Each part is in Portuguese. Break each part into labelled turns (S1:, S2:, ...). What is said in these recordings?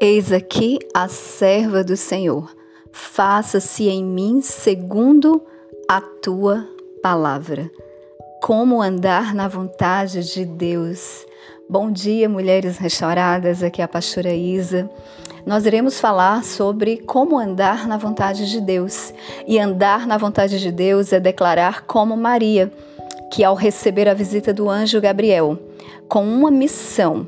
S1: Eis aqui a serva do Senhor. Faça-se em mim segundo a tua palavra. Como andar na vontade de Deus. Bom dia, mulheres restauradas. Aqui é a pastora Isa. Nós iremos falar sobre como andar na vontade de Deus. E andar na vontade de Deus é declarar como Maria, que ao receber a visita do anjo Gabriel, com uma missão,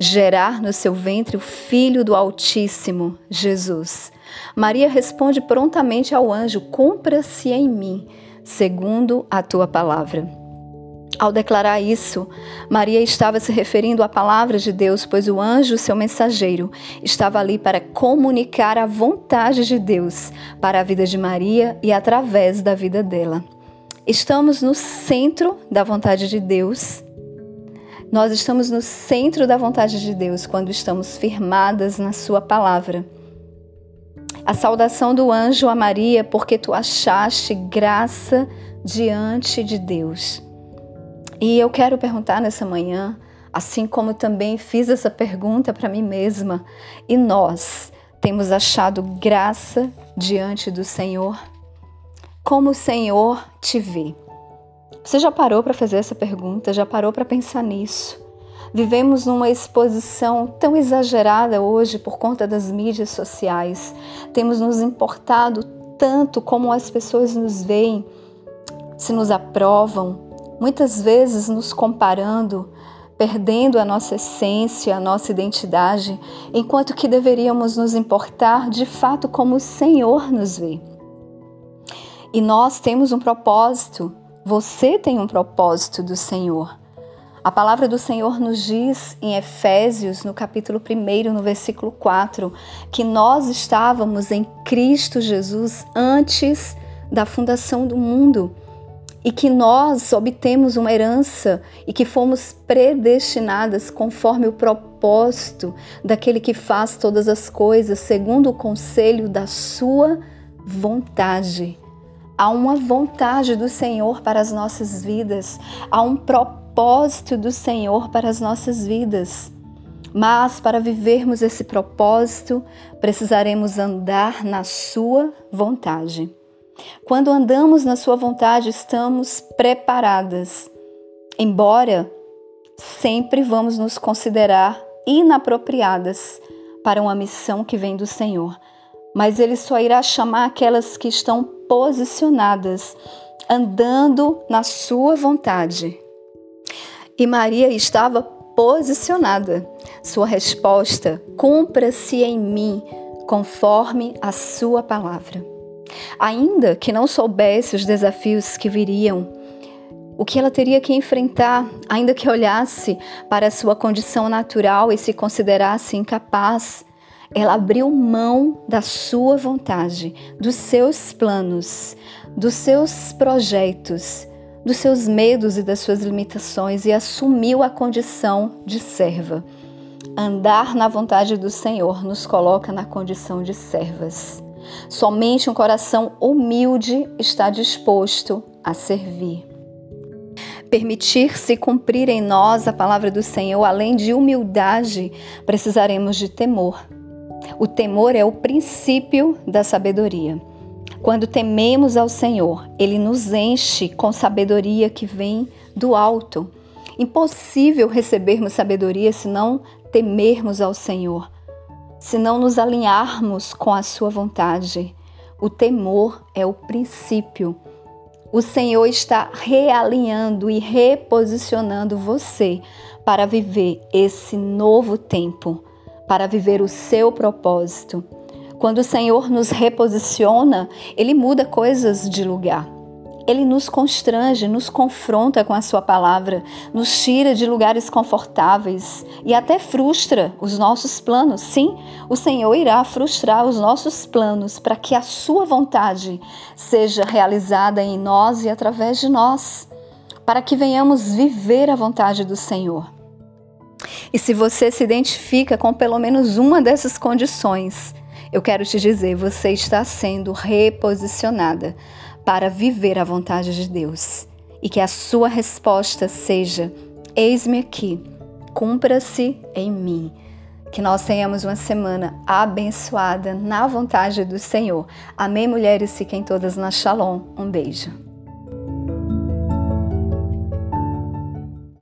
S1: gerar no seu ventre o Filho do Altíssimo, Jesus. Maria responde prontamente ao anjo: Cumpra-se em mim, segundo a tua palavra. Ao declarar isso, Maria estava se referindo à palavra de Deus, pois o anjo, seu mensageiro, estava ali para comunicar a vontade de Deus para a vida de Maria e através da vida dela. Estamos no centro da vontade de Deus nós estamos no centro da vontade de Deus quando estamos firmadas na Sua palavra. A saudação do anjo a Maria, porque tu achaste graça diante de Deus. E eu quero perguntar nessa manhã, assim como também fiz essa pergunta para mim mesma, e nós temos achado graça diante do Senhor? Como o Senhor te vê? Você já parou para fazer essa pergunta? Já parou para pensar nisso? Vivemos numa exposição tão exagerada hoje por conta das mídias sociais. Temos nos importado tanto como as pessoas nos veem, se nos aprovam, muitas vezes nos comparando, perdendo a nossa essência, a nossa identidade, enquanto que deveríamos nos importar de fato como o Senhor nos vê. E nós temos um propósito você tem um propósito do Senhor. A palavra do Senhor nos diz em Efésios, no capítulo 1, no versículo 4, que nós estávamos em Cristo Jesus antes da fundação do mundo e que nós obtemos uma herança e que fomos predestinadas conforme o propósito daquele que faz todas as coisas segundo o conselho da sua vontade. Há uma vontade do Senhor para as nossas vidas, há um propósito do Senhor para as nossas vidas. Mas para vivermos esse propósito, precisaremos andar na Sua vontade. Quando andamos na Sua vontade, estamos preparadas. Embora sempre vamos nos considerar inapropriadas para uma missão que vem do Senhor, mas Ele só irá chamar aquelas que estão posicionadas, andando na sua vontade. E Maria estava posicionada. Sua resposta: cumpra-se em mim, conforme a sua palavra. Ainda que não soubesse os desafios que viriam, o que ela teria que enfrentar, ainda que olhasse para sua condição natural e se considerasse incapaz, ela abriu mão da sua vontade, dos seus planos, dos seus projetos, dos seus medos e das suas limitações e assumiu a condição de serva. Andar na vontade do Senhor nos coloca na condição de servas. Somente um coração humilde está disposto a servir. Permitir-se cumprir em nós a palavra do Senhor, além de humildade, precisaremos de temor. O temor é o princípio da sabedoria. Quando tememos ao Senhor, ele nos enche com sabedoria que vem do alto. Impossível recebermos sabedoria se não temermos ao Senhor, se não nos alinharmos com a sua vontade. O temor é o princípio. O Senhor está realinhando e reposicionando você para viver esse novo tempo para viver o seu propósito. Quando o Senhor nos reposiciona, Ele muda coisas de lugar. Ele nos constrange, nos confronta com a Sua palavra, nos tira de lugares confortáveis e até frustra os nossos planos. Sim, o Senhor irá frustrar os nossos planos para que a Sua vontade seja realizada em nós e através de nós, para que venhamos viver a vontade do Senhor. E se você se identifica com pelo menos uma dessas condições, eu quero te dizer, você está sendo reposicionada para viver a vontade de Deus. E que a sua resposta seja: Eis-me aqui, cumpra-se em mim. Que nós tenhamos uma semana abençoada na vontade do Senhor. Amém, mulheres? Fiquem todas na Shalom. Um beijo.